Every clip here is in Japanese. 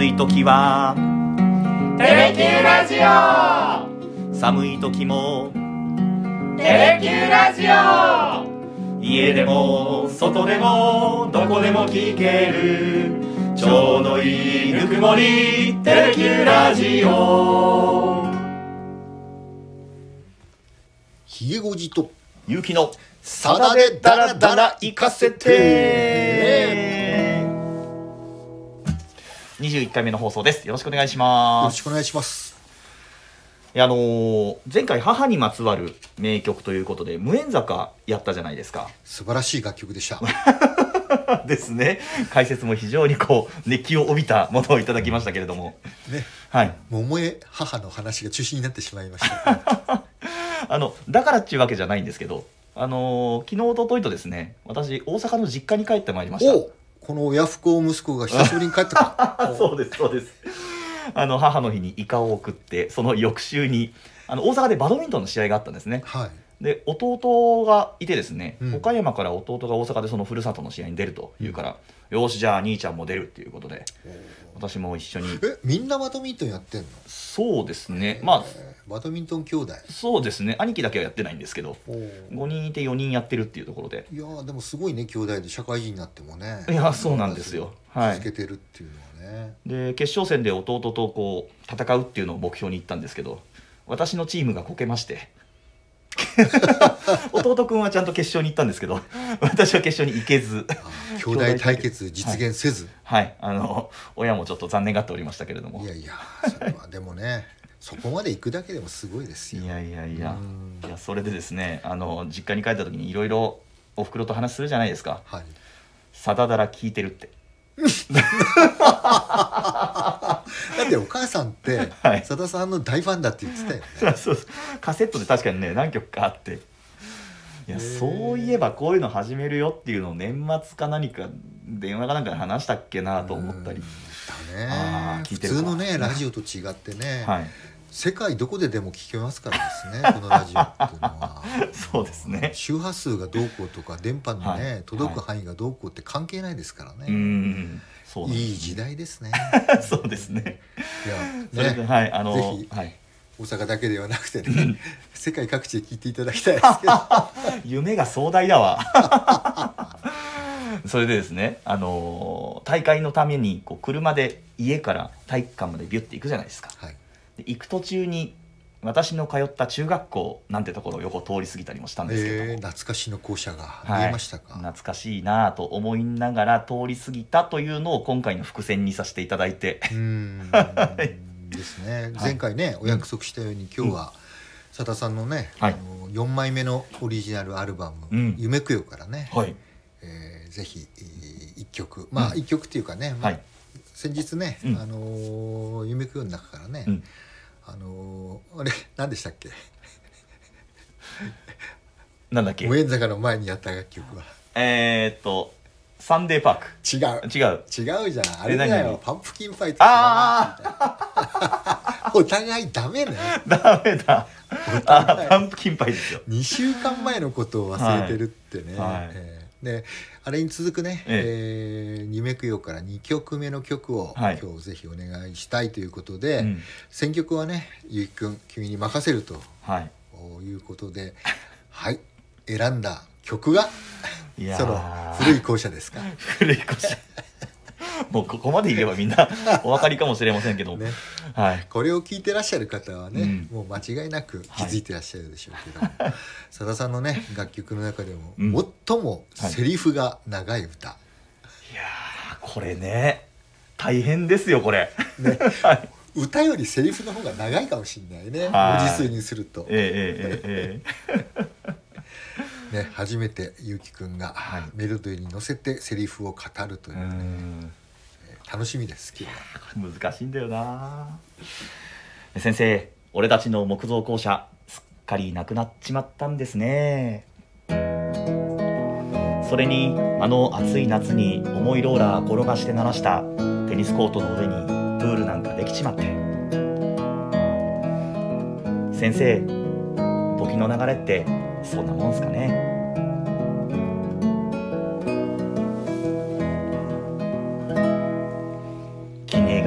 暑い時は。テレキューラジオ。寒い時も。テレキューラジオ。家でも外でもどこでも聞ける。ちょうどいいぬくもり。テレキューラジオ。ひげごじと。ゆうきの。さだでダラダラ行かせて21回目の放送です。よろしくお願いしよます。ろしくお願いします。あのー前回母にまつわる名曲ということで無縁坂やったじゃないですか。素晴らしい楽曲でした。ですね。解説も非常にこう熱気を帯びたものをいただきましたけれども。ね。はい。桃江母の話が中心になってしまいました。あのだからっていうわけじゃないんですけどあのー昨日一昨日とですね私大阪の実家に帰ってまいりました。おこの親不孝息子が久しぶりに帰ってた そうですそうです。あの母の日にイカを送ってその翌週にあの大阪でバドミントンの試合があったんですね。はい。で弟がいてですね、うん。岡山から弟が大阪でそのふるさとの試合に出るというから、よしじゃあ兄ちゃんも出るっていうことで私も一緒に。えみんなバドミントンやってんの？そうですね。まあえーバドミントン兄弟。そうですね。兄貴だけはやってないんですけどおー。5人いて4人やってるっていうところで。いやーでもすごいね兄弟で社会人になってもね。いやそうなんですよ。はい。続けてるっていうのはね、で決勝戦で弟とこう戦うっていうのを目標に言ったんですけど私のチームがこけまして。弟くんはちゃんと決勝に行ったんですけど私は決勝に行けず。兄弟対決実現せず、はい。あの親もちょっと残念がっておりましたけれども。い、やいやそれはでもねそこまで行くだけでもすごいですよ。いやいやいや。うん。いやそれでですねあの実家に帰った時にいろいろおふくろと話するじゃないですか。はい「さだだら聞いてる」って。だってお母さんってはい。さださんの大ファンだって言ってたよね。そうそう。カセットで確かにね何曲かあって。いやそういえばこういうの始めるよっていうのを年末か何か電話かなんかで話したっけなと思ったり。うだね。普ー聞いてるか。通のねラジオと違ってね、はい世界どこででも聞けますからですね このラジオっていうのは。そうですね。周波数がどうこうとか電波のね、はい。届く範囲がどうこうって関係ないですからうね、ん。そうなんですいい時代ですね。そうですね。いやねはいあのぜひはい。大阪だけではなくてね世界各地で聞いていただきたいですけど。夢が壮大だわ。それでですねあの大会のためにこう車で家から体育館までビュッて行くじゃないですか。はいで行く途中に私の通った中学校なんてところを横通り過ぎたりもしたんですけれども、えー、懐かしの校舎がはい。見えましたか、懐かしいなぁと思いながら通り過ぎたというのを今回の伏線にさせていただいて。うーん ですね、はい前回ねお約束したように今日はさださんのね、はい。あの4枚目のオリジナルアルバム「うん。夢くよ」からね、はい。えーぜひ1曲。まあうん。1曲っていうかね、まあはい。先日ね「うん。あのー夢くよ」の中からね、うんあのーあれ何でしたっけ？なんだっけ？無縁坂の前にやった楽曲は。えー、っとサンデーパーク。違う。違う。違うじゃん。あれだよ。パンプキンファイトあ お互いダメね。ダメだ。おあパンプキンパイですよ2週間前のことを忘れてるってね、はい。はい。えーであれに続くね「ええ。ー夢くよ」から2曲目の曲を、はい。今日ぜひお願いしたいということで、うん。選曲はねゆうきくん君に任せるとはい。いうことではい選んだ曲がその古い校舎ですか。古い腰 もうここまで言えばみんなお分かりかもしれませんけど、ね。はい。これを聞いてらっしゃる方はね、うん。もう間違いなく気づいてらっしゃるでしょうけど。も、さださんのね楽曲の中でも、うん。最もセリフが長い歌、いやーこれね大変ですよこれ。ね。はい。歌よりセリフの方が長いかもしれないね。はい。文字数にすると、えええ ね、初めてゆうきくんがはい。メロディーに乗せてセリフを語るというう、ねん楽しみです今日は。難しいんだよな。先生俺たちの木造校舎すっかりなくなっちまったんですね。それにあの暑い夏に重いローラー転がして鳴らしたテニスコートの上にプールなんかできちまって。先生時の流れってそんなもんすかね。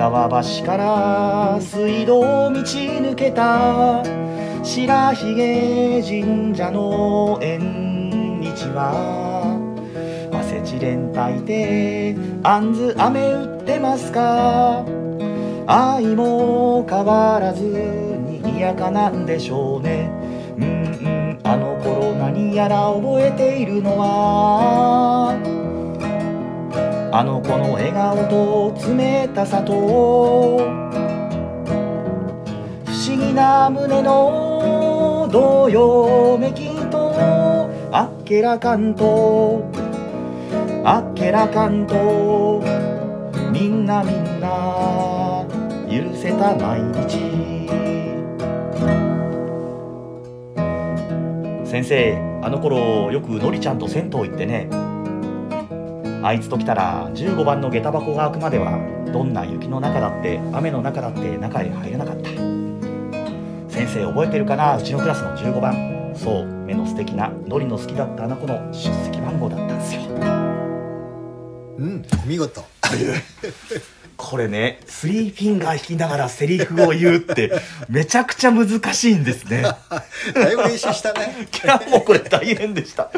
川橋から水道を道抜けた白ひげ神社の縁日は汗ちれん炊いてあんず飴売ってますか？愛も変わらずにやかなんでしょうね。うんうんあの頃何やら覚えているのはあの子の笑顔と冷たさと不思議な胸のどよめきとあっけらかんと。あっけらかんと。みんなみんな許せた毎日。先生あの頃よくのりちゃんと銭湯行ってねあいつと来たら15番の下駄箱が開くまではどんな雪の中だって雨の中だって中へ入れなかった。先生覚えてるかな？うちのクラスの15番。そう目の素敵なのりの好きだったあの子の出席番号だったんですよ。うん見事。これねスリーフィンガー弾きながらセリフを言うってめちゃくちゃ難しいんですね。だいぶ練習したね。いやもうこれ大変でした。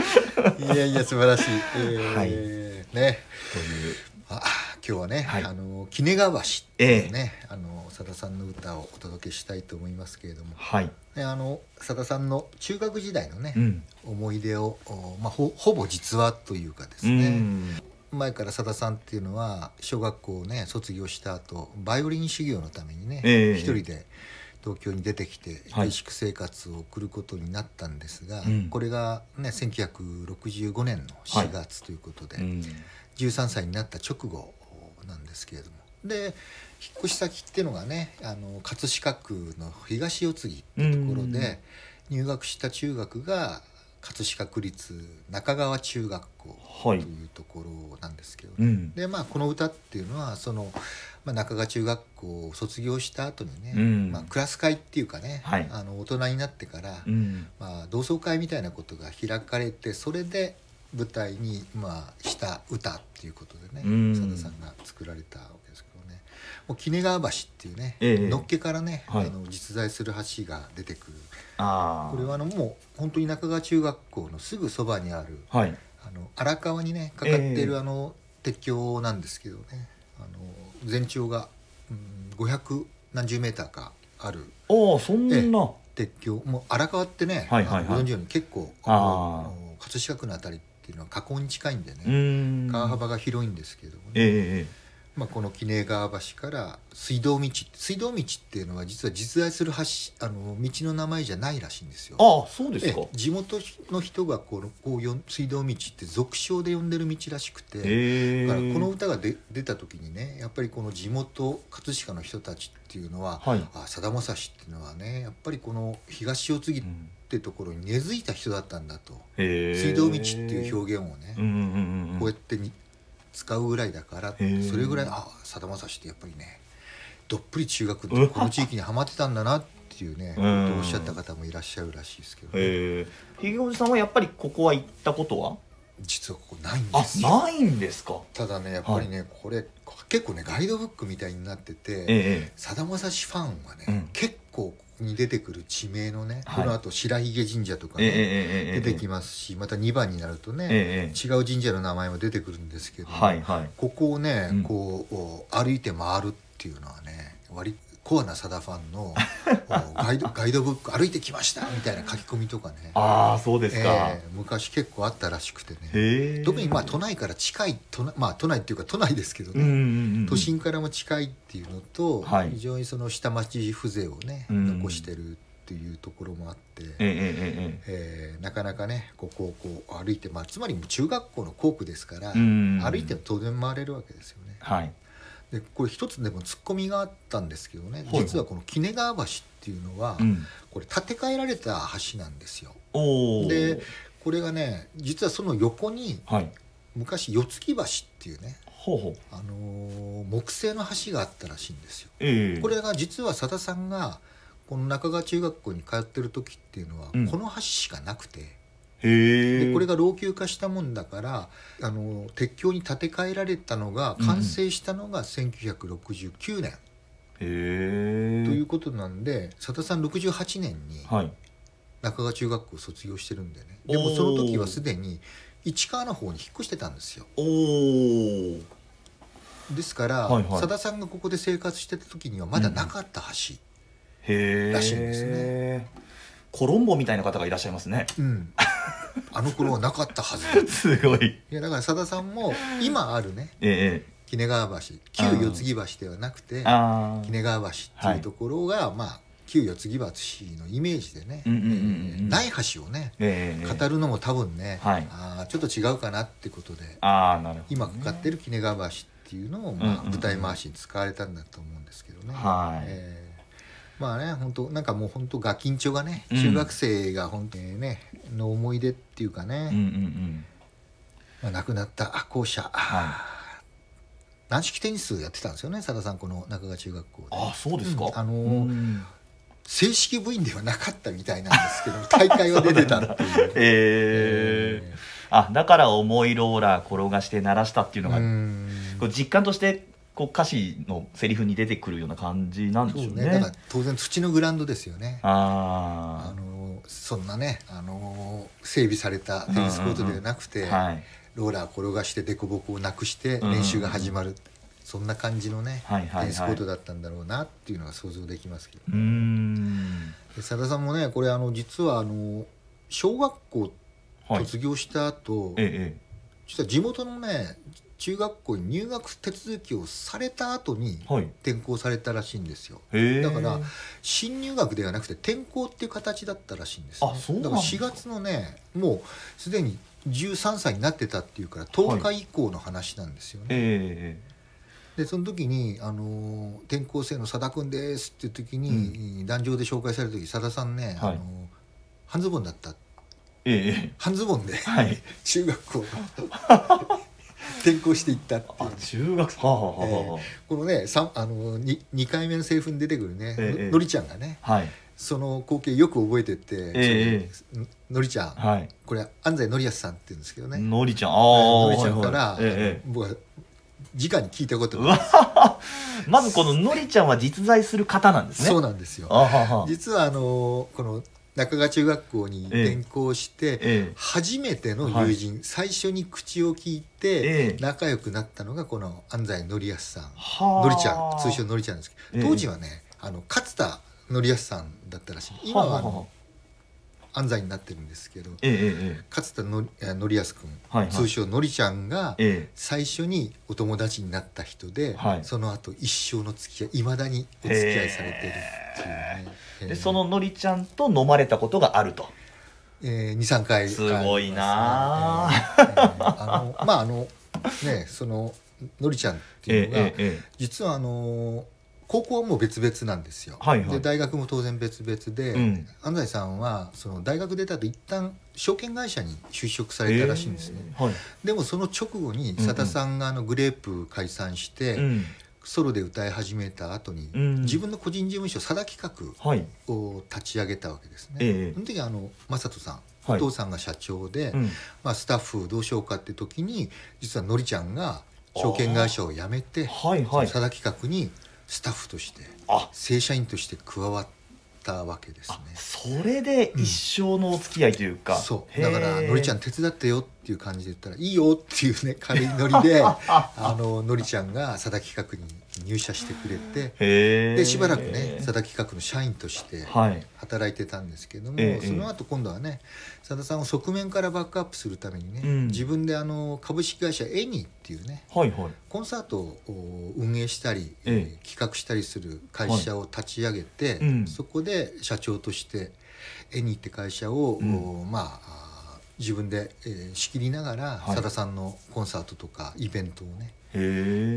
いやいや素晴らしい、えー。はいね。という。あ今日はね、はい。あの鬼怒川橋っていうね、あのさださんの歌をお届けしたいと思いますけれども、はい。ね、あのさださんの中学時代のね、うん。思い出を、おまあ、ほほぼ実話というかですうね、ん。前からさださんっていうのは小学校をね卒業した後バイオリン修行のためにね、ええ。一人で東京に出てきてはい。下宿生活を送ることになったんですが、うん。これがね1965年の4月ということで、うん。13歳になった直後なんですけれども。で引っ越し先っていうのがねあの葛飾区の東四つ木ってところで入学した中学が葛飾区立中川中学校とはいいうところなんですけど、うん。でまあこの歌っていうのはその、まあ、中川中学校を卒業した後にね、うん。まあ、クラス会っていうかね、はい。あの大人になってから、うん。まあ、同窓会みたいなことが開かれてそれで舞台に、まあ、した歌っていうことでねうん。さださんが作られたわけですけどね。もう鬼怒川橋っていうね、ええ。のっけからね、はい。あの実在する橋が出てくるこれはあのもう本当に中川中学校のすぐそばにあるはい。あの荒川にねかかっていええるあの鉄橋なんですけどねあの全長が、うん、500何十メーターかあるああそんな、え鉄橋。もう荒川ってね、はいはいはい。あのご存知のように結構あの葛飾区のあたりっていうのは河口に近いんでうね、川幅が広いんですけどもね、ええええまあ、この鬼怒川橋から水道道水道道っていうのは実は実在する橋あの道の名前じゃないらしいんですよ。ああそうですか。ええ。地元の人がこのこうよん水道道って俗称で呼んでる道らしくて、だからこの歌がで出た時にねやっぱりこの地元葛飾の人たちっていうのは、はい。あさだまさしっていうのはねやっぱりこの東四つ木ってところに根付いた人だったんだと、水道道っていう表現をね、うんうんうんうん。こうやってに使うぐらいだからそれぐらいあさだまさしってやっぱりねどっぷり中学のこの地域にはまってたんだなっていうね、うん。おっしゃった方もいらっしゃるらしいですけど、へえひげおじさんはやっぱりここは行ったことは？実はここないんあですよ。ないんですか？ただねやっぱりね、これ結構ねガイドブックみたいになってて、ええさだまさしファンはね、うん。結構に出てくる地名のね、はい、このあと白髭神社とかね、えー、出てきますし、えー、また2番になるとね、えー、違う神社の名前も出てくるんですけど、はいはい、ここをね、こう歩いて回るっていうのはね割コアなさだファンの おガイドガイドブック歩いてきましたみたいな書き込みとかね。ああそうですか、ええ昔結構あったらしくてね。特にまあ都内から近い都内まあ都内っていうか都内ですけどね、うんうんうんうん。都心からも近いっていうのと、はい。非常にその下町風情をね、うん。残してるっていうところもあって、えええーなかなかねここをこう歩いて、まあ、つまり中学校の校区ですから、えうん。歩いても当然回れるわけですよね。はいでこれ一つでもツッコミがあったんですけどね。はい実はこの鬼怒川橋っていうのは、うん。これ建て替えられた橋なんですよ。でこれがね実はその横にはい。昔四月橋っていうね、ほうほう。あのー木製の橋があったらしいんですよ。ええ。これが実はさださんがこの中川中学校に通ってる時っていうのは、うん。この橋しかなくてでこれが老朽化したもんだからあの鉄橋に建て替えられたのが完成したのが1969年。へえということなんで佐田さん68年にはい。中川中学校を卒業してるんでね。おーでもその時はすでに市川の方に引っ越してたんですよ。おおですから、はいはい。佐田さんがここで生活してた時にはまだなかった橋、へえらしいんですね。コロンボみたいな方がいらっしゃいますねうん、あの頃はなかったはずだ。すごい。いやだから佐田さんも今あるね。ええ鬼怒川橋。旧四つ木橋ではなくて鬼怒川橋っていうところが、まあ旧四つ木橋のイメージでね、ない橋をねええ語るのも多分ね、はい。あーちょっと違うかなってことでああなるほどね、今かかってる鬼怒川橋っていうのを、まあ舞台回しに使われたんだと思うんですけどね。はい。えーまあね本当なんかもう本当ガキンチョがねうん。中学生が本当にね、の思い出っていうかね、うんうんうん。まあ、亡くなった校舎、は軟式テニスやってたんですよね佐田さんこの中川中学校で。あそうですか、うん。あのーうん。正式部員ではなかったみたいなんですけど大会は出てたっていう。ええあだから重いローラー転がして鳴らしたっていうのが、うん。こう実感としてこう歌詞のセリフに出てくるような感じなんでしょうね。ね。だから当然土のグラウンドですよね。ああのそんなねあの整備されたテニスコートではなくて、あはい。ローラー転がして凸凹をなくしてうんうんうん。練習が始まる、そんな感じのね、はいはいはい。テニスコートだったんだろうなっていうのが想像できますけど、佐田さんもねこれあの実はあの小学校はい。卒業した後、ええ。実は地元のね中学校に入学手続きをされた後に転校されたらしいんですよ。へえだから新入学ではなくて転校っていう形だったらしいんです。ねあそうなんだだから4月のねもうすでに13歳になってたっていうから10日以降の話なんですよね、えでその時に、あのー転校生の佐田君です」っていう時に、壇上で紹介された時佐田さんね、はいあのー半ズボンだった。えええ。半ズボンではい。中学校 転校していったっていう。あ中学生。はあはあはあはこのねさあの 2, 2回目のセリフに出てくるね、ええののりちゃんがねあはい。その光景よく覚えてて、えそののりちゃん、はい。これ安西のりやすさんって言うんですけどね、のりちゃん。ああのりちゃんから、はいはいええ僕は直に聞いたことうがまずこののりちゃんは実在する方なんですね。そうなんですよ。あはは。実はあのこの中川中学校に転校して、ええ。初めての友人、最初に口を聞いてええ。仲良くなったのがこの安西のりやすさん、はあ。のりちゃん通称のりちゃんですけど、ええ。当時はねあの勝田のりやすさんだったらしい。今はあの安西になってるんですけどええええ勝田のりやす君、はいはい。通称のりちゃんがええ。最初にお友達になった人で、はい。その後一生の付き合いいまだにお付き合いされてるっていうね、でそののりちゃんと飲まれたことがあると。えー、23回。すごいなえーえーあのまああのねそののりちゃんっていうのが、実はあの高校はもう別々なんですよ、はいはい。で大学も当然別々で、うん。安西さんはその大学出た後一旦証券会社に就職されたらしいんですね、ええはい。でもその直後に佐田さんがあのグレープ解散して、うんソロで歌い始めた後に、うん自分の個人事務所佐田企画はい。を立ち上げたわけですね。ええ。その時あの正人さん、はい。お父さんが社長で、うん。まあ、スタッフどうしようかって時に実はのりちゃんが証券会社を辞めてはいはい。佐田企画にスタッフとしてあ。正社員として加わったわけですね。あ。それで一生のお付き合いというか、そう。へえだからのりちゃん手伝ってよっていう感じで言ったらいいよっていうね軽いノリで あののりちゃんが佐田企画に入社してくれてでしばらくね佐田企画の社員としてはい。働いてたんですけども、ええその後今度はねさださんを側面からバックアップするためにね、うん。自分であの株式会社エニーっていうねはいはい。コンサートを運営したり、ええ。企画したりする会社を立ち上げて、うん。そこで社長としてエニーって会社を、うん。おまああ自分で、えー仕切りながら、はい。さださんのコンサートとかイベントをね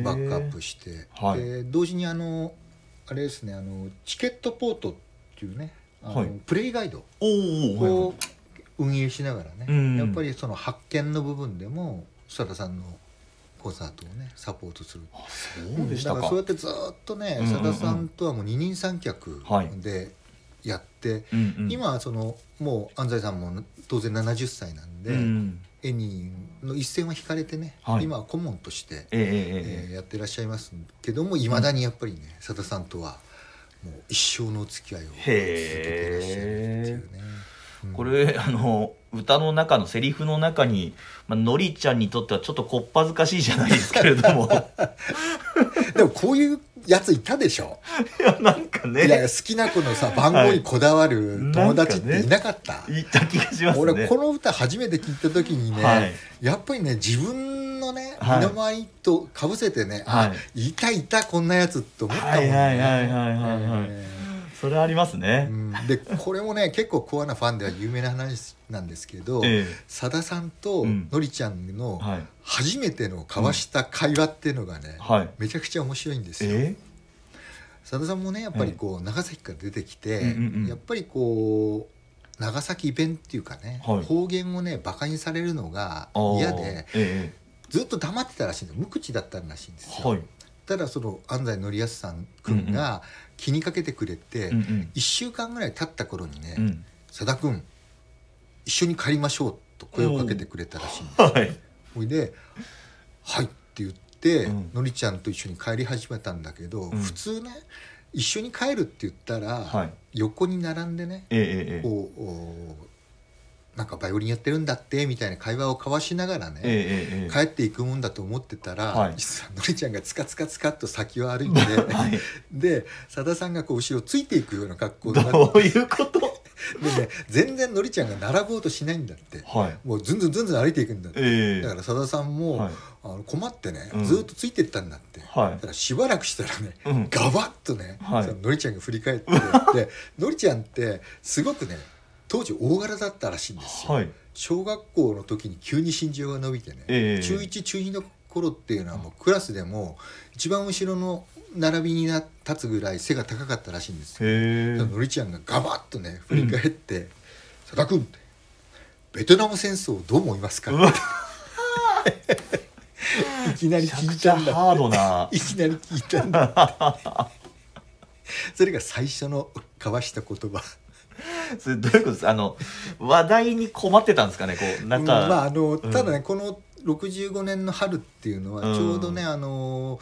バックアップして、はい。で同時にあのあれですねあのチケットポートっていうねあの、はい。プレイガイド。を運営しながらね、うん。やっぱりその発見の部分でも佐田さんのコンサートをねサポートする。あそうでしたか。だからそうやってずっとね、うんうんうん。佐田さんとはもう二人三脚はい。でやって、うんうん。今はそのもう安西さんも当然70歳なんで、うんエニーの一線は引かれてね、はい。今は顧問として、ええやってらっしゃいますけどもいまだにやっぱりねさださんとはもう一生のお付き合いを続けてらっしゃるっていうね。うん。これあの歌の中のセリフの中に、まあのりちゃんにとってはちょっとこっぱずかしいじゃないですけれども。でもこういうやついたでしょ。いやなんかいやね好きな子のさ番号にこだわる友達っていなかった、言った気がしますね。俺この歌初めて聞いた時にね、はい。やっぱりね自分のねはい。身の回りとかぶせてね、はい。あいたいたこんなやつって思ったもんね。はいはいはいはいはいはい。えそれありますーね。う、ん。でこれもね結構コアなファンでは有名な話なんですけどえさだ、さんとうん。のりちゃんのはい。初めての交わした会話っていうのがね、はい。めちゃくちゃ面白いんですよ。えさださんもねやっぱりこう長崎から出てきて、うんうんうん。やっぱりこう長崎弁っていうかね、はい。方言をねバカにされるのが嫌でえずっと黙ってたらしいんです無口だったらしいんですよ、えはい。ただその安西紀康さん君が気にかけてくれて、うんうん。1週間ぐらい経った頃にねうん「さだ君一緒に帰りましょう」と声をかけてくれたらしいんですはい。ほいで「はい」って言って、うん。のりちゃんと一緒に帰り始めたんだけど、うん。普通ね一緒に帰るって言ったら、はい。横に並んでねええこうおなんかバイオリンやってるんだってみたいな会話を交わしながらね、えええええ帰っていくもんだと思ってたら、はい。実はのりちゃんがつかつかつかっと先を歩いて、はい。でさださんがこう後ろついていくような格好になどって ういうこと？でね全然のりちゃんが並ぼうとしないんだって。はい。もうずんずんずんずん歩いていくんだって、ええ。だからさださんも、はい。あの困ってね、うん。ずっとついてったんだって、はい。だからしばらくしたらね、うん。ガバッとね、ののりちゃんが振り返ってでのりちゃんってすごくね当時大柄だったらしいんですよ、はい。小学校の時に急に身長が伸びてね、ええ。中1中2の頃っていうのはもうクラスでも一番後ろの並びにな立つぐらい背が高かったらしいんですよ。へえ。のりちゃんがガバッとね振り返って「佐田君ベトナム戦争どう思いますか?」いきなり聞いたんだハードな。いきなり聞いたんだそれが最初の交わした言葉 それどういうことですあの話題に困ってたんですかね？こうなんか、うんまああのうん。ただね、この65年の春っていうのはうんちょうどね、あの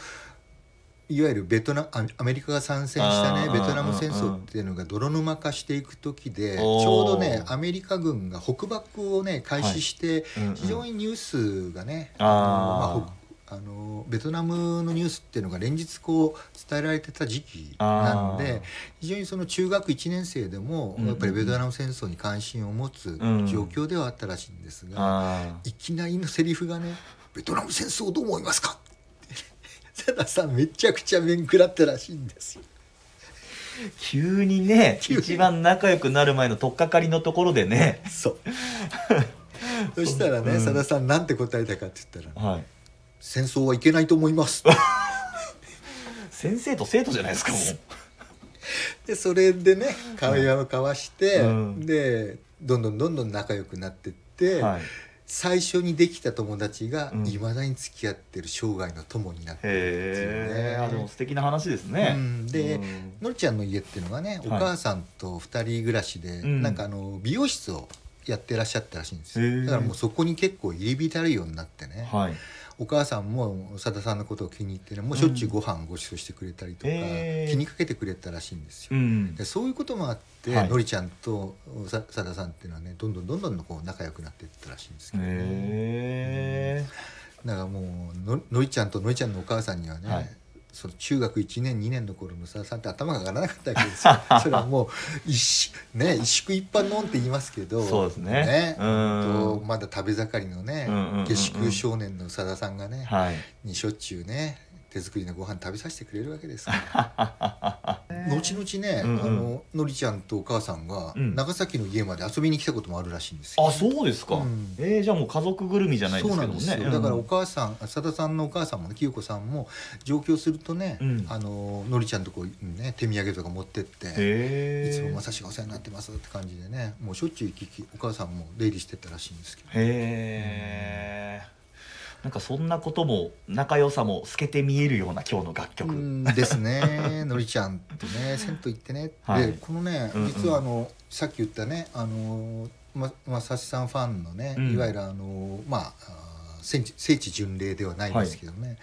いわゆるベトナアアメリカが参戦したねベトナム戦争っていうのが泥沼化していく時でちょうどねアメリカ軍が北爆をね開始してうんうん非常にニュースがね、あー。のまあほあのベトナムのニュースっていうのが連日こう伝えられてた時期なんあで非常にその中学1年生でもやっぱりベトナム戦争に関心を持つうん。状況ではあったらしいんですが、あいきなりのセリフがね「ベトナム戦争どう思いますか?」って。佐田さんめちゃくちゃ面食らったらしいんですよ。ー急にね一番仲良くなる前の取っかかりのところでね。そう。そしたらね、うん。佐田さんなんて答えたかって言ったらはい「戦争はいけないと思います」先生と生徒じゃないですかもう。でそれでね会話を交わして、うん。でどんどんどんどん仲良くなってって、はい。最初にできた友達がうん。いまだに付き合ってる生涯の友になってるへね。えあでも素敵な話ですね、うん。でうん。のりちゃんの家っていうのがね、おはい母さんと二人暮らしで、ん。なんかあの美容室をやってらっしゃったらしいんですよ。だからもうそこに結構入り浸るようになってね、はいお母さんもさださんのことを気に入ってねもうしょっちゅうご飯ご馳走してくれたりとか、へー。気にかけてくれたらしいんですよ。うんでそういうこともあって、はい。のりちゃんとささださんっていうのはねどんどんどんどんこう仲良くなっていったらしいんですけど、ね、へだからもうののりちゃんとのりちゃんのお母さんにはね、はいその中学1年2年の頃のさださんって頭が上がらなかったわけですよ。それはもう一ね一宿一般のって言いますけど。そうですね。うん。ほんとまだ食べ盛りのね、うんうんうんうん。下宿少年のさださんがね、ーはい。にしょっちゅうね手作りのご飯食べさせてくれるわけですから。後々ね、うんうん。あののりちゃんとお母さんがうん。長崎の家まで遊びに来たこともあるらしいんですよ。あそうですか、うん。えー、じゃあもう家族ぐるみじゃないですけどもねなんですよ、だからお母さんさださんのお母さんもね清子さんも上京するとね、うん。あののりちゃんとこう、ね、手土産とか持ってって、いつもまさしがお世話になってますって感じでねもうしょっちゅう行き来お母さんも出入りしてたらしいんですけど。へえなんかそんなことも仲良さも透けて見えるような今日の楽曲、うんですね。のりちゃんとね銭湯行ってね、はい。でこのねうんうん。実はあの、さっき言ったねあのままさしさんファンのね、うん。いわゆるあのまあ聖地聖地巡礼ではないんですけどね、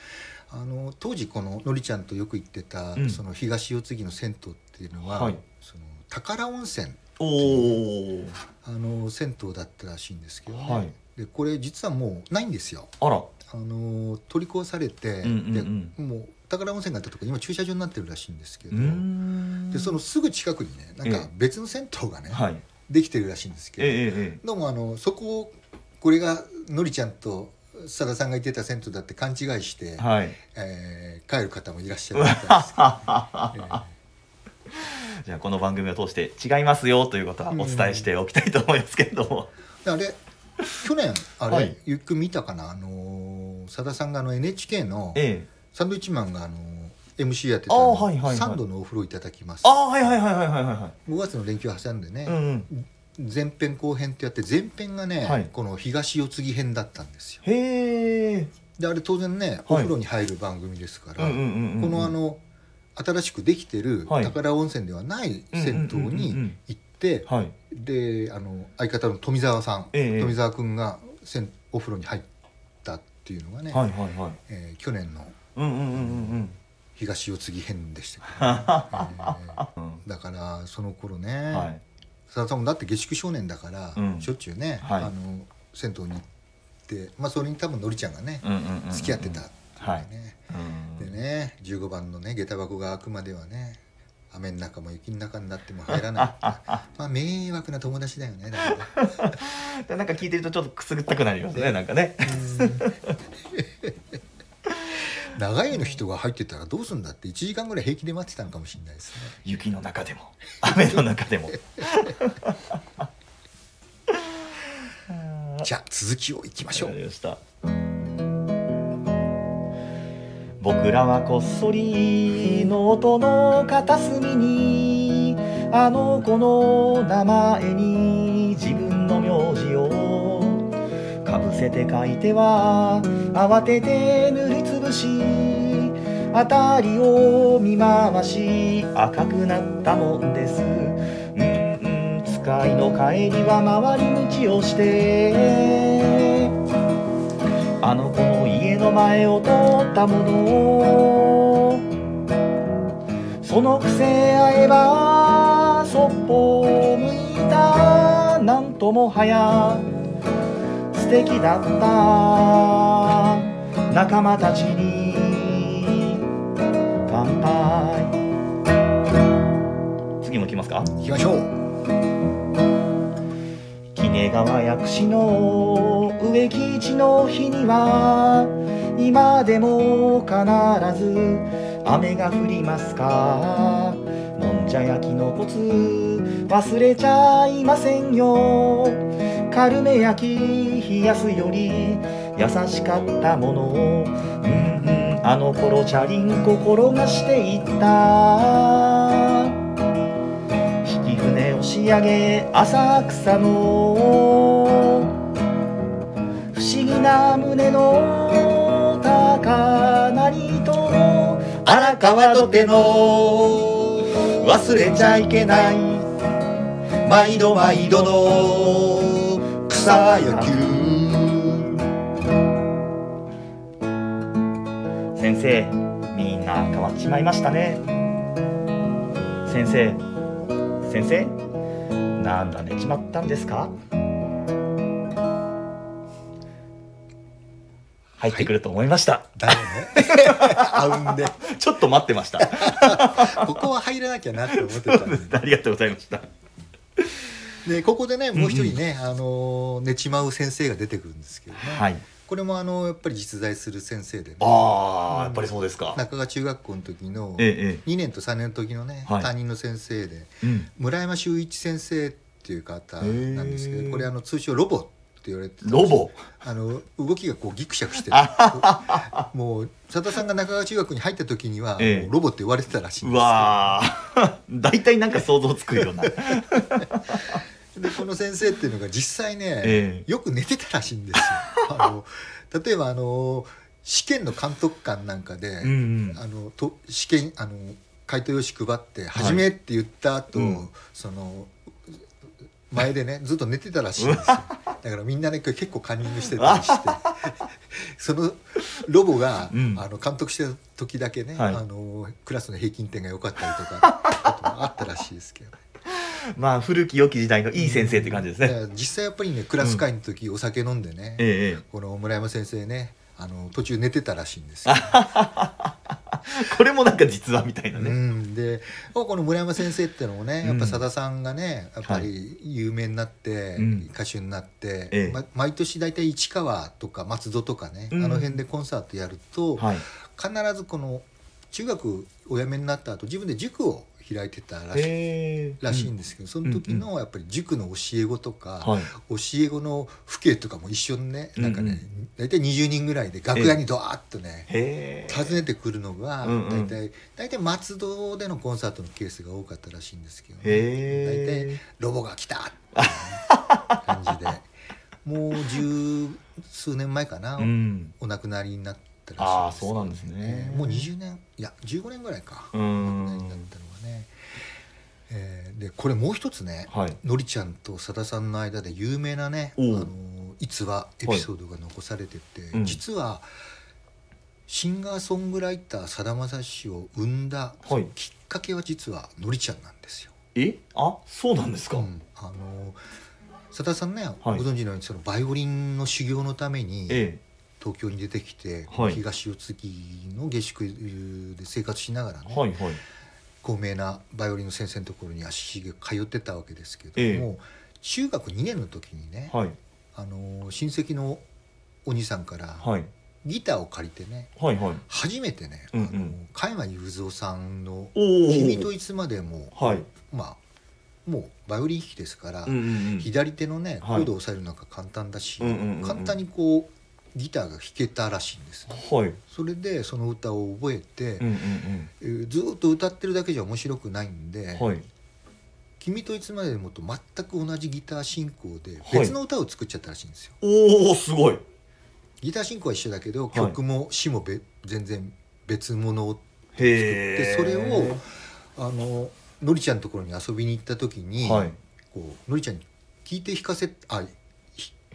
あの当時こののりちゃんとよく行ってた、うん。その東四つ木の銭湯っていうのは、はい。その宝温泉おおあの銭湯だったらしいんですけどね、はいでこれ実はもうないんですよ。あら。あの取り壊されて、うんうんでもう宝温泉があったところ今駐車場になってるらしいんですけど、でそのすぐ近くにねなんかええ。別の銭湯がね、はい。できてるらしいんですけど、ええええどうもあのそこをこれがのりちゃんとさださんが言ってた銭湯だって勘違いして、はい。えー帰る方もいらっしゃるみたいですけど、え じゃあこの番組を通して違いますよということはお伝えしておきたいと思いますけれども、えあれ 去年あれ、はい。ゆっくん見たかなあのさださんがあの NHK のええ。サンドウィッチマンがあの MC やってたのーはいはいはい。3度のお風呂いただきます。ああはいはいはいはいはいは5月の連休挟んでね、いうんうん。前編後編ってやって前編がね、はい。この東四つ木編だったんですよ。へえであれ当然ねお風呂に入る番組ですから、このあの新しくできてるはい。宝温泉ではない銭湯にん行ってはい。であの相方の富澤さん、ええ富澤君が銭お風呂に入ったっていうのがね、はいはいはい。えー去年のうんうんうんうん。東四つ木編でしたね。え うん。ーだからその頃ね、うんはい。さださんもだって下宿少年だから、うん。しょっちゅうね、はい。あの銭湯に行ってまあそれに多分のりちゃんがね、付き合ってたっていうはい。でね15番のね下駄箱が開くまではね雨の中も雪の中になっても入らない。まあ迷惑な友達だよねだかなんか聞いてるとちょっとくすぐったくなりますねなんかね。長いの人が入ってたらどうすんだって1時間ぐらい平気で待ってたのかもしれないですね。雪の中でも。雨の中でも。じゃあ続きをいきましょう僕らはこっそりノートの片隅にあの子の名前に自分の名字を。かぶせて書いては慌てて塗りつぶし辺りを見回し赤くなったもんです。うんうん使いの帰りは回り道をして。あの子の家の前を通ったものそのくせ会えばそっぽを向いた。なんともはや素敵だった仲間たちに乾杯。次も来ますか？行きましょう。鬼怒川薬師の植木市の日には今でも必ず雨が降りますか？もんじゃ焼きのコツ忘れちゃいませんよ。軽め焼き冷やすより優しかったものを。うんうんあの頃チャリンコ転がしていった。引き船押し上げ浅草のな胸の高鳴との荒川土手の忘れちゃいけない。毎度毎度の草野球。先生みんな変わっちまいましたね。先生先生なんだ寝ちまったんですか？入ってくると思いました、だよね。あうんでちょっと待ってました。ここは入らなきゃなって思ってたんで。ありがとうございました。でここでねもう一人ね、あの寝ちまう先生が出てくるんですけどね、はい。これもあのやっぱり実在する先生でね。ああやっぱりそうですか。中川中学校の時のええ2年と3年の時のね、はい。担任の先生でええうん。村山修一先生っていう方なんですけどこれあの通称ロボって言われてたロボ。あの動きがこうギクシャクしてる。もう佐田さんが中川中学に入った時には、ええ。ロボって言われてたらしいんうですよわー。大体なんか想像つくような。でこの先生っていうのが実際ね、ええ。よく寝てたらしいんですよ。あの例えばあの試験の監督官なんかで、うんうん。あのと試験あの回答用紙配って「始め」って言った後、うん。その前でねずっと寝てたらしいんですよ。だからみんなね結構カンニングしてたりして。そのロボが、うん。あの監督してた時だけね、はい。あのクラスの平均点が良かったりとかこともあったらしいですけど、まあ古き良き時代のいい先生って感じですね、だから実際やっぱりねクラス会の時お酒飲んでね、えええこの村山先生ねあの途中寝てたらしいんですよ。え これもなんか実話みたいなうね、ん、でこの村山先生ってのもねやっぱさださんがねやっぱはり有名になって、うん。歌手になって、ええ。ま毎年大体市川とか松戸とかね、うん。あの辺でコンサートやると、はい。必ずこの中学お辞めになった後自分で塾を開いてたらしえらしいんですけどその時のやっぱり塾の教え子とか、はい。教え子の父兄とかも一緒にねなんかね、うん大体20人ぐらいで楽屋にドワーッとね、へえ訪ねてくるのがうんうん。大体大体松戸でのコンサートのケースが多かったらしいんですけど、大へ体ロボが来たっていう感じで。もう十数年前かな、えうん。お亡くなりになったらしいああそうなんですね。もう20年いや15年ぐらいか。うお亡くなりんになったのがね、えーでこれもう一つね、はい。のりちゃんとさださんの間で有名なねあの逸話エピソードが残されてて、うん。実はシンガーソングライターさだまさしを生んだ、そのきっかけは実はのりちゃんなんですよ。え？あ？そうなんですか、うん。あのさださんね、はい。ご存知のようにそのバイオリンの修行のためにえ東京に出てきて、はい。東四つ木の下宿で生活しながらね、えはいはい高名なバイオリンの先生のところに足しげく通ってたわけですけどええ。も、中学2年の時にね、はい。あの親戚のお兄さんからはい。ギターを借りてねはいはい。初めてね、うんうん。あの加山雄三さんの「おお君といつまでも」はい。まあもうバイオリン弾きですから、うんうんうん。左手のねコはい。ードを押さえるのが簡単だし、うんうんうんうん。簡単にこうギターが弾けたらしいんですね。はい。それでその歌を覚えて、うんうんえーずーっと歌ってるだけじゃ面白くないんでうんはい「君といつまでも」と全く同じギター進行ではい。別の歌を作っちゃったらしいんですよ。おおすごい。ギター進行は一緒だけどい。曲も詞もべ全然別物をへえでそれをあののりちゃんのところに遊びに行った時に、はい。こうのりちゃんに聞いて弾かせあ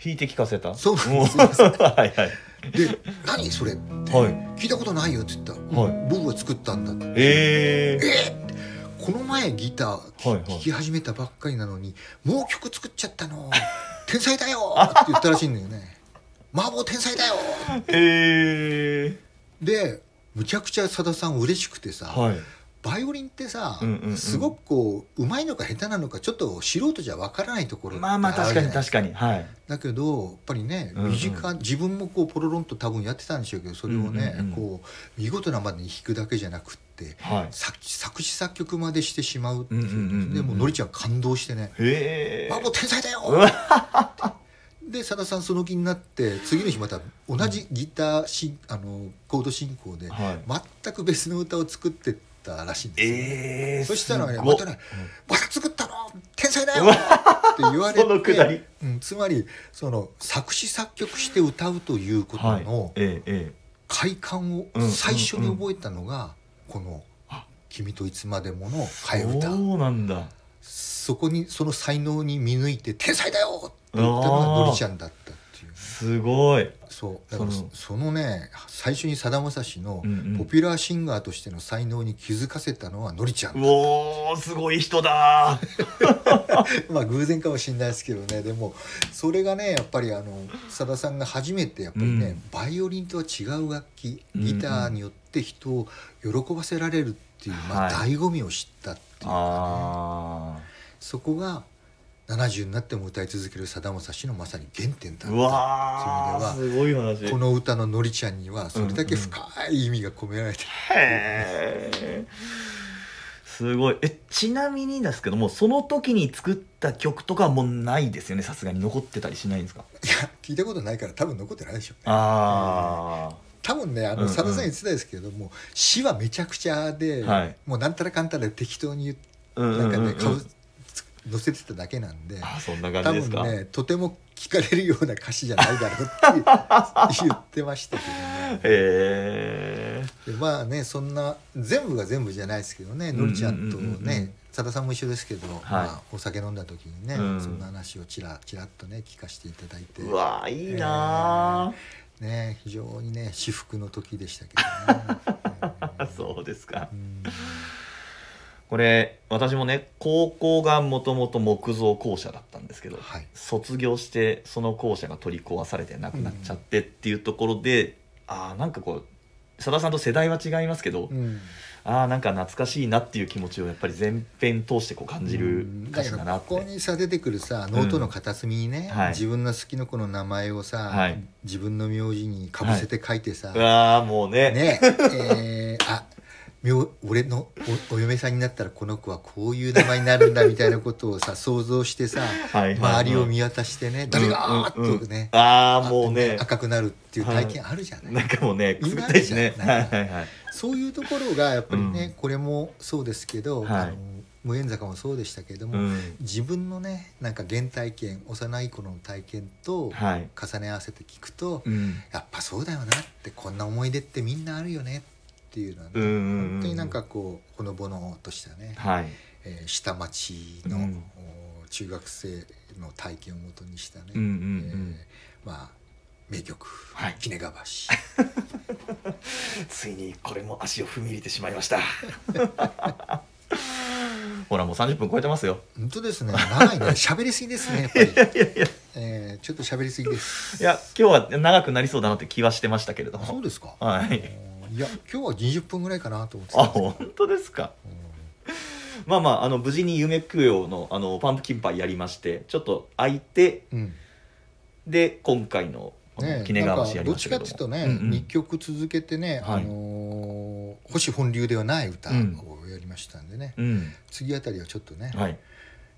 弾いて聞かせた？そう。なんですおはいはい。で「何それ?」って、はい。聞いたことないよ」って言った。ら、はい。僕が作ったんだ」って。ええこの前ギターはいはい弾き始めたばっかりなのにもう曲作っちゃったの。天才だよ。って言ったらしいんだよね。麻婆天才だよ。ええでむちゃくちゃさださん嬉しくてさ、はいバイオリンってさ、うんうんうん。すごくこう上手いのか下手なのかちょっと素人じゃわからないところってまあまあ確かにない確かに。はい。だけどやっぱりねうんうん。身近、自分もこうポロロンと多分やってたんでしょうけどそれをね、うんうんうん。こう見事なまでに弾くだけじゃなくってはい。作作詞作曲までしてしまうっていう,、うんうんうんうんでもうのりちゃん感動してね。へえ「あもう天才だよ! うわでさださんその気になって次の日また同じギターしあのコード進行ではい。全く別の歌を作ってったらしいんですよ、ええそしたらねまたね「また作ったの！天才だよ!」って言われそのくだり？て、うん、つまりその作詞作曲して歌うということはい。の快感をうん最初に覚えたのがこの「君といつまでも」の替ええ歌。そうなんだ。そこにその才能に見抜いて「天才だよ!」って言ったのがのりちゃんだったすごい。そう。だからそのね最初にさだまさしのポピュラーシンガーとしての才能に気づかせたのはのりちゃん。うおーすごい人だ。まあ偶然かもしれないですけどね。でもそれがねやっぱりあのさださんが初めてやっぱりね、うん。バイオリンとは違う楽器ギターによって人を喜ばせられるっていう、まあ、はい。醍醐味を知ったっていうか、ね。あそこが70になっても歌い続けるさだまさしのまさに原点だった。わそういうーすごい話。この歌ののりちゃんにはそれだけ深い意味が込められてる、へえすごい。えちなみにですけどもその時に作った曲とかはもうないですよね？さすがに残ってたりしないんですか？いや聞いたことないから多分残ってないでしょうね。あ多分ねあうんうん。のさださん言ってたですけども詩はめちゃくちゃで、はい。もうなんたらかんたら適当に言っあうんうんうん。かね載せてただけなんであそんな感多じですか？分ねとても聞かれるような歌詞じゃないだろうって 言ってましたけどね。へまあねそんな全部が全部じゃないですけどねのりちゃんとねさださんも一緒ですけど、まあ、お酒飲んだ時にね、うん。そんな話をちらちらっとね聞かせていただいて。うわーいいなね非常にね至福の時でしたけどね。ー、そうですか。うんこれ私もね高校がもともと木造校舎だったんですけど、はい。卒業してその校舎が取り壊されてなくなっちゃってっていうところで、ああなんかこうさださんと世代は違いますけど、うん。ああなんか懐かしいなっていう気持ちをやっぱり全編通してこう感じる歌詞だなって、ここにさ出てくるさノートの片隅にね、はい。自分の好きな子の名前をさ、はい。自分の名字にかぶせて書いてさ、うわーもうね。ねえーあ名俺のおお嫁さんになったらこの子はこういう名前になるんだみたいなことをさ想像してさはいはいはい。周りを見渡してね誰があうんうん。うんーっとねああもうね。赤くなるっていう体験あるじゃない、なんかもうねくすぐったいしねはいはいはい。そういうところがやっぱりね、うん。これもそうですけど、はい。あの無縁坂もそうでしたけれども、うん。自分のねなんか原体験幼い頃の体験とはい。重ね合わせて聞くと、うん。やっぱそうだよなってこんな思い出ってみんなあるよねっていうのはね、本当になんかこうほのぼのとしたね、はい。えー下町の、うん。お中学生の体験をもとにしたね、うんうんうん。えーまあ名曲はい「キネガバシ」ついにこれも足を踏み入れてしまいました。ほらもう30分超えてますよ。本当ですね。長いね。喋りすぎですねやっぱり、いやいやいやえーちょっと喋りすぎです。いや今日は長くなりそうだなって気はしてましたけれども。あそうですか。はい。うんいや今日は20分ぐらいかなと思ってあた。んですけ本当ですか？まあまああの無事に夢供養のあのパンプキンパイやりましてちょっと空いてどうん。で今回のねキネガなんかワシやりどっちかましたけども。っていうとね、うんうん。2曲続けてね、はいあのー星本流ではない歌をうんやりましたんでね、うん。次あたりはちょっとね、はい。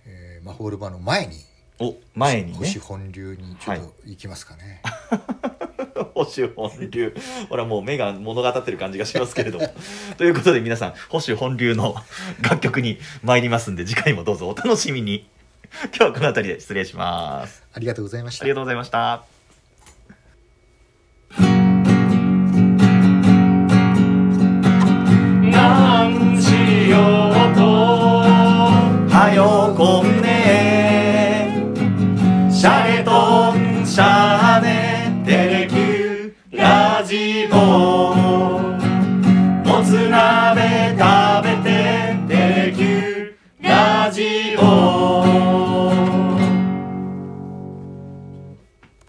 えーマホールバの前にお前にね。星本流にちょっと行きますかね、星本流ほらもう目が物語ってる感じがしますけれども。ということで皆さん星本流の楽曲に参りますんで次回もどうぞお楽しみに。今日はこの辺りで失礼します。ありがとうございました。ありがとうございました